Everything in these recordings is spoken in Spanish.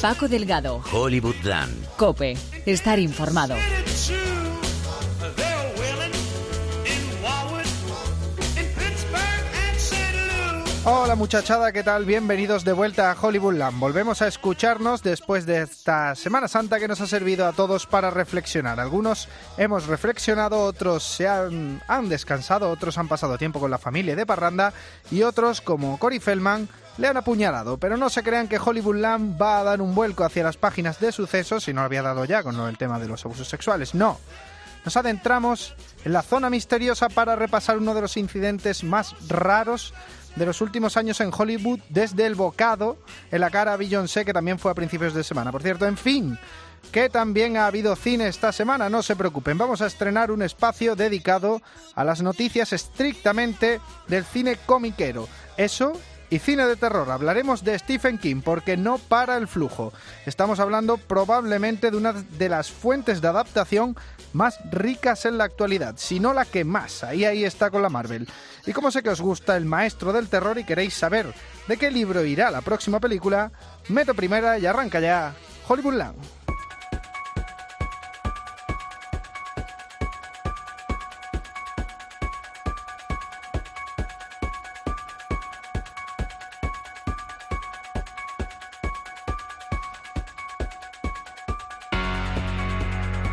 Paco Delgado. Hollywoodland. Cope. Estar informado. Hola muchachada, ¿qué tal? Bienvenidos de vuelta a Hollywoodland. Volvemos a escucharnos después de esta Semana Santa que nos ha servido a todos para reflexionar. Algunos hemos reflexionado, otros se han, han descansado, otros han pasado tiempo con la familia de parranda y otros, como Cory Feldman, le han apuñalado. Pero no se crean que Hollywoodland va a dar un vuelco hacia las páginas de sucesos, si no lo había dado ya con el tema de los abusos sexuales. No. Nos adentramos en la zona misteriosa para repasar uno de los incidentes más raros de los últimos años en Hollywood, desde el bocado en la cara a Beyoncé, que también fue a principios de semana. Por cierto, en fin, que también ha habido cine esta semana, no se preocupen, vamos a estrenar un espacio dedicado a las noticias estrictamente del cine comiquero. Eso y cine de terror. Hablaremos de Stephen King porque no para el flujo. Estamos hablando probablemente de una de las fuentes de adaptación más ricas en la actualidad, si no la que más. Ahí ahí está con la Marvel. Y como sé que os gusta el maestro del terror y queréis saber de qué libro irá la próxima película, meto primera y arranca ya Hollywoodland.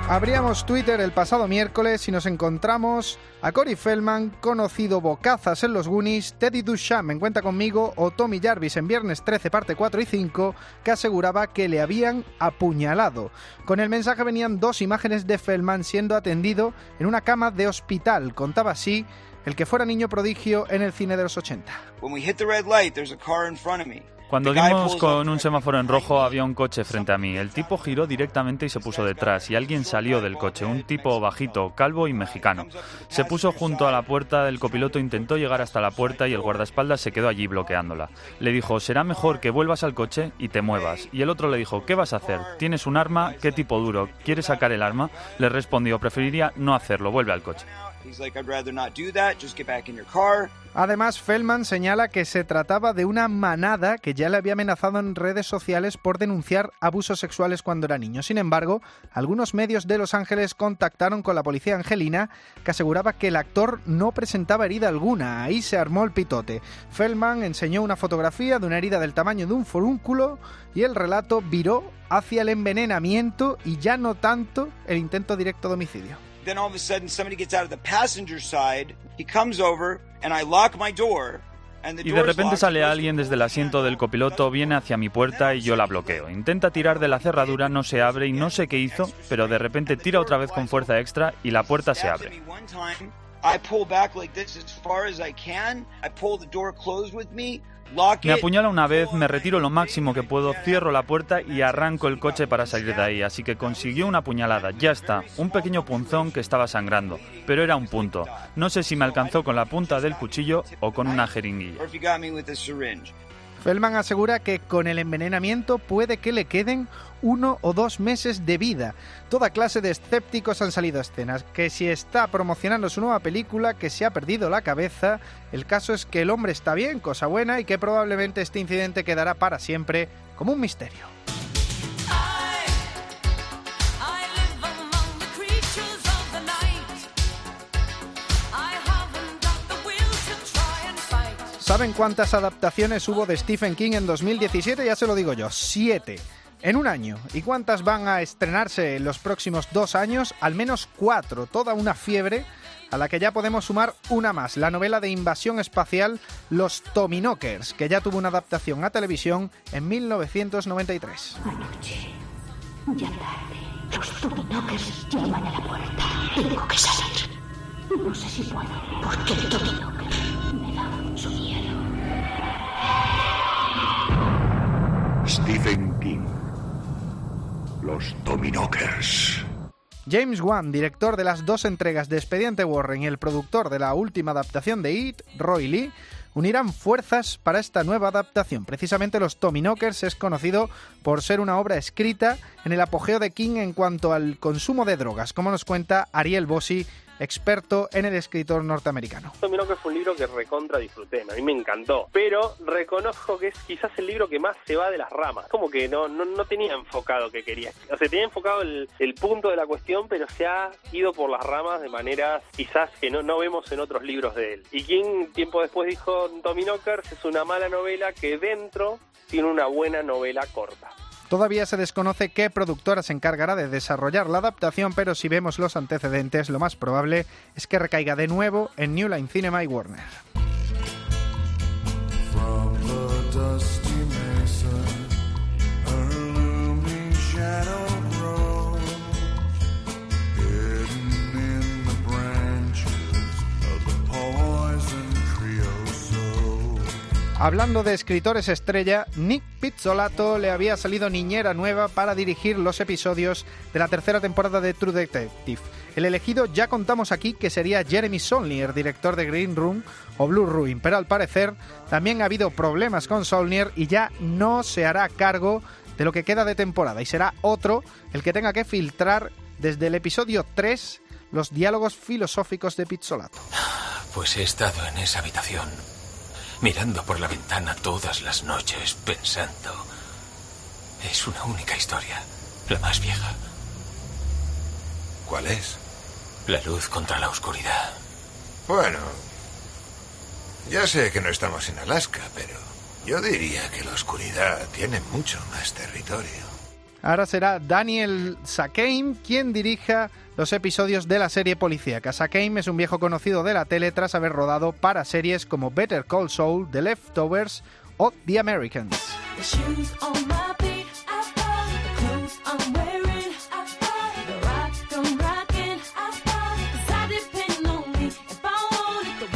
Abríamos Twitter el pasado miércoles y nos encontramos a Cory Feldman, conocido bocazas en los Goonies, Teddy Duchamp en Cuenta Conmigo o Tommy Jarvis en Viernes 13, parte 4 y 5, que aseguraba que le habían apuñalado. Con el mensaje venían dos imágenes de Feldman siendo atendido en una cama de hospital. Contaba así el que fuera niño prodigio en el cine de los 80. Cuando dimos con un semáforo en rojo había un coche frente a mí. El tipo giró directamente y se puso detrás y alguien salió del coche, un tipo bajito, calvo y mexicano. Se puso junto a la puerta del copiloto, intentó llegar hasta la puerta y el guardaespaldas se quedó allí bloqueándola. Le dijo, será mejor que vuelvas al coche y te muevas. Y el otro le dijo, ¿qué vas a hacer? ¿Tienes un arma? ¿Qué tipo duro? ¿Quieres sacar el arma? Le respondió, preferiría no hacerlo, vuelve al coche. Además, Feldman señala que se trataba de una manada que ya le había amenazado en redes sociales por denunciar abusos sexuales cuando era niño. Sin embargo, algunos medios de Los Ángeles contactaron con la policía angelina que aseguraba que el actor no presentaba herida alguna. Ahí se armó el pitote. Feldman enseñó una fotografía de una herida del tamaño de un forúnculo y el relato viró hacia el envenenamiento y ya no tanto el intento directo de homicidio. Then all of a sudden somebody gets out of the passenger side. He comes over and I lock my door. Y de repente sale alguien desde el asiento del copiloto, viene hacia mi puerta y yo la bloqueo. Intenta tirar de la cerradura, no se abre y no sé qué hizo, pero de repente tira otra vez con fuerza extra y la puerta se abre. I pull back like this as far as I can. I pull the door closed with me. Lock Me apuñala una vez, me retiro lo máximo que puedo, cierro la puerta y arranco el coche para salir de ahí. Así que consiguió una puñalada, ya está. Un pequeño punzón que estaba sangrando, pero era un punto. No sé si me alcanzó con la punta del cuchillo o con una jeringuilla. Feldman asegura que con el envenenamiento puede que le queden uno o dos meses de vida. Toda clase de escépticos han salido a escenas, que si está promocionando su nueva película, que se ha perdido la cabeza, el caso es que el hombre está bien, cosa buena, y que probablemente este incidente quedará para siempre como un misterio. ¿Saben cuántas adaptaciones hubo de Stephen King en 2017? Ya se lo digo yo, siete. En un año. ¿Y cuántas van a estrenarse en los próximos dos años? Al menos cuatro. Toda una fiebre a la que ya podemos sumar una más. La novela de invasión espacial Los Tominokers, que ya tuvo una adaptación a televisión en 1993. Anoche, ya tarde, los Tominokers llaman a la puerta. Tengo que salir. No sé si puedo, porque el Tominoker me da mucho miedo. Stephen King. Los Dominokers. James Wan, director de las dos entregas de Expediente Warren y el productor de la última adaptación de It, Roy Lee, unirán fuerzas para esta nueva adaptación. Precisamente Los Tominokers es conocido por ser una obra escrita en el apogeo de King en cuanto al consumo de drogas, como nos cuenta Ariel Bossi experto en el escritor norteamericano. Tommy Knocker fue un libro que recontra disfruté, a mí me encantó, pero reconozco que es quizás el libro que más se va de las ramas, como que no, no, no tenía enfocado que quería, o sea, tenía enfocado el, el punto de la cuestión, pero se ha ido por las ramas de maneras quizás que no, no vemos en otros libros de él. Y quien tiempo después dijo, Tommy Knockers es una mala novela que dentro tiene una buena novela corta. Todavía se desconoce qué productora se encargará de desarrollar la adaptación, pero si vemos los antecedentes, lo más probable es que recaiga de nuevo en New Line Cinema y Warner. Hablando de escritores estrella, Nick Pizzolato le había salido niñera nueva para dirigir los episodios de la tercera temporada de True Detective. El elegido ya contamos aquí que sería Jeremy Saulnier, director de Green Room o Blue Ruin, pero al parecer también ha habido problemas con Saulnier y ya no se hará cargo de lo que queda de temporada y será otro el que tenga que filtrar desde el episodio 3 los diálogos filosóficos de Pizzolato. Pues he estado en esa habitación, mirando por la ventana todas las noches, pensando. Es una única historia, la más vieja. ¿Cuál es? La luz contra la oscuridad. Bueno, ya sé que no estamos en Alaska, pero yo diría que la oscuridad tiene mucho más territorio. Ahora será Daniel Sakeim quien dirija los episodios de la serie policíaca. Sakeim es un viejo conocido de la tele tras haber rodado para series como Better Call Saul, The Leftovers o The Americans.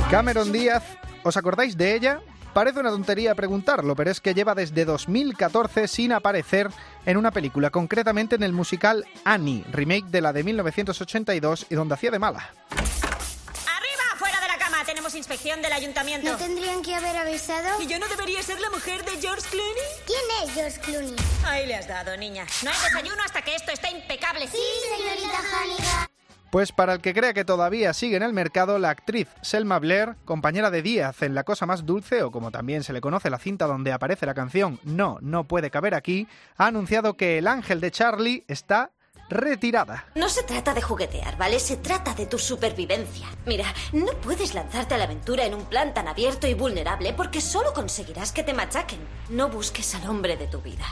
Cameron Díaz, ¿os acordáis de ella? Parece una tontería preguntarlo, pero es que lleva desde 2014 sin aparecer en una película, concretamente en el musical Annie, remake de la de 1982 y donde hacía de mala. ¡Arriba! ¡Fuera de la cama! Tenemos inspección del ayuntamiento. ¿No tendrían que haber avisado? ¿Y yo no debería ser la mujer de George Clooney? ¿Quién es George Clooney? Ahí le has dado, niña. No hay desayuno hasta que esto esté impecable. Sí, señorita Hannigan. Pues para el que crea que todavía sigue en el mercado, la actriz Selma Blair, compañera de Díaz en La cosa más dulce, o como también se le conoce la cinta donde aparece la canción No, no puede caber aquí, ha anunciado que el ángel de Charlie está retirada. No se trata de juguetear, ¿vale? Se trata de tu supervivencia. Mira, no puedes lanzarte a la aventura en un plan tan abierto y vulnerable porque solo conseguirás que te machaquen. No busques al hombre de tu vida.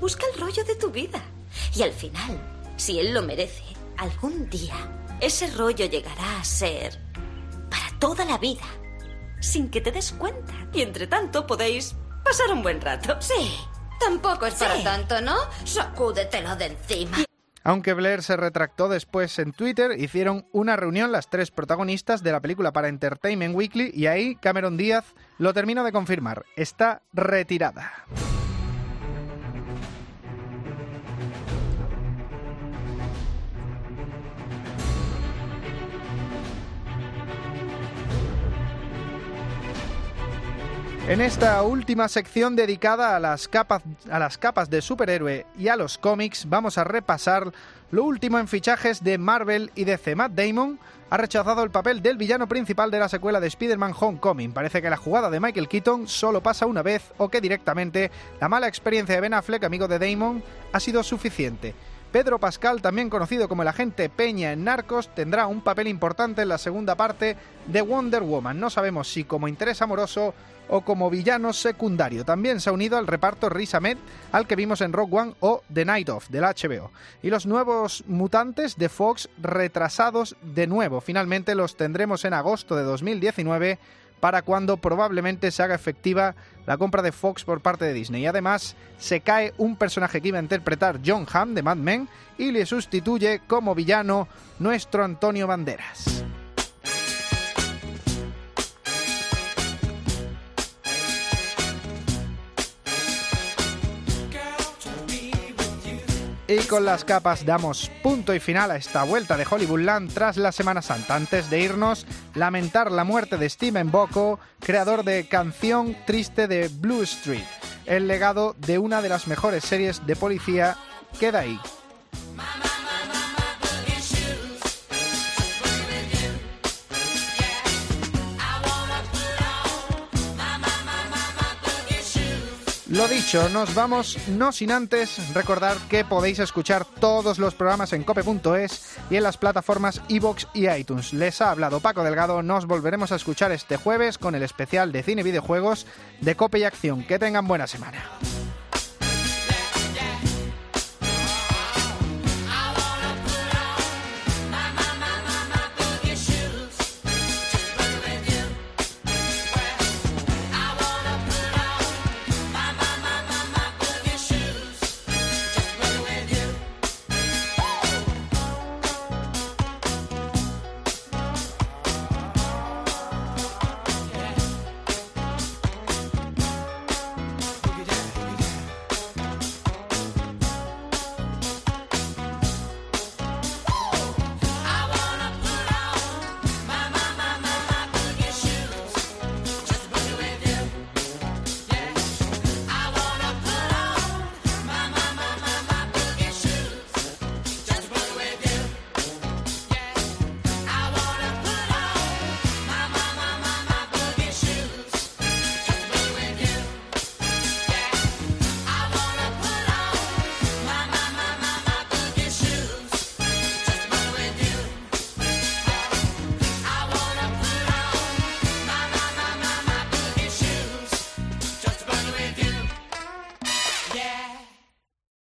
Busca el rollo de tu vida. Y al final, si él lo merece, algún día ese rollo llegará a ser para toda la vida, sin que te des cuenta. Y entre tanto podéis pasar un buen rato. Sí, tampoco es para Sí. tanto, ¿no? Sacúdetelo de encima. Aunque Blair se retractó después en Twitter, hicieron una reunión las tres protagonistas de la película para Entertainment Weekly y ahí Cameron Díaz lo termina de confirmar. Está retirada. En esta última sección dedicada a las, capas, a las capas de superhéroe y a los cómics, vamos a repasar lo último en fichajes de Marvel y DC. Matt Damon ha rechazado el papel del villano principal de la secuela de Spider-Man Homecoming. Parece que la jugada de Michael Keaton solo pasa una vez o que directamente la mala experiencia de Ben Affleck, amigo de Damon, ha sido suficiente. Pedro Pascal, también conocido como el agente Peña en Narcos, tendrá un papel importante en la segunda parte de Wonder Woman. No sabemos si como interés amoroso o como villano secundario. También se ha unido al reparto Riz Ahmed, al que vimos en Rogue One o The Night Of, del HBO. Y los nuevos mutantes de Fox retrasados de nuevo. Finalmente los tendremos en agosto de 2019 para cuando probablemente se haga efectiva la compra de Fox por parte de Disney. Y además se cae un personaje que iba a interpretar John Hamm de Mad Men y le sustituye como villano nuestro Antonio Banderas. Y con las capas damos punto y final a esta vuelta de Hollywoodland tras la Semana Santa. Antes de irnos, lamentar la muerte de Steven Bocco, creador de Canción Triste de Blue Street. El legado de una de las mejores series de policía queda ahí. Lo dicho, nos vamos no sin antes recordar que podéis escuchar todos los programas en cope.es y en las plataformas iVoox y iTunes. Les ha hablado Paco Delgado, nos volveremos a escuchar este jueves con el especial de cine y videojuegos de Cope y Acción. Que tengan buena semana.